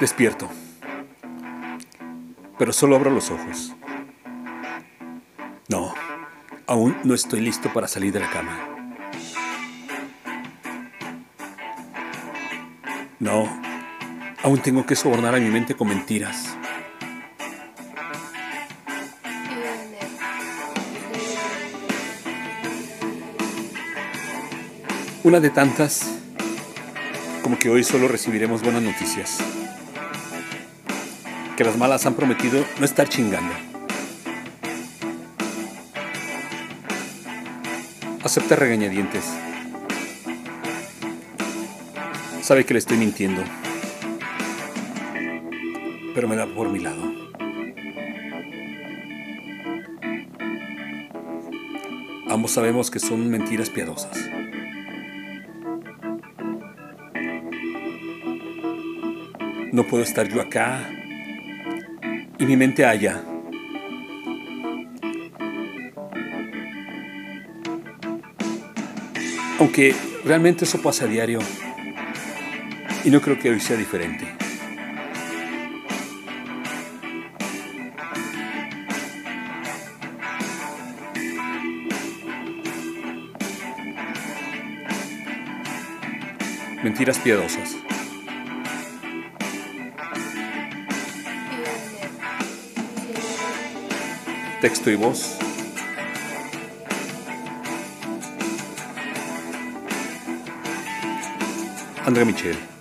Despierto. Pero solo abro los ojos. No, aún no estoy listo para salir de la cama. No, aún tengo que sobornar a mi mente con mentiras. Una de tantas, como que hoy solo recibiremos buenas noticias que las malas han prometido no estar chingando. Acepta regañadientes. Sabe que le estoy mintiendo. Pero me da por mi lado. Ambos sabemos que son mentiras piadosas. No puedo estar yo acá y mi mente halla. Aunque realmente eso pasa a diario y no creo que hoy sea diferente. Mentiras piadosas. Texto y voz. André Michel.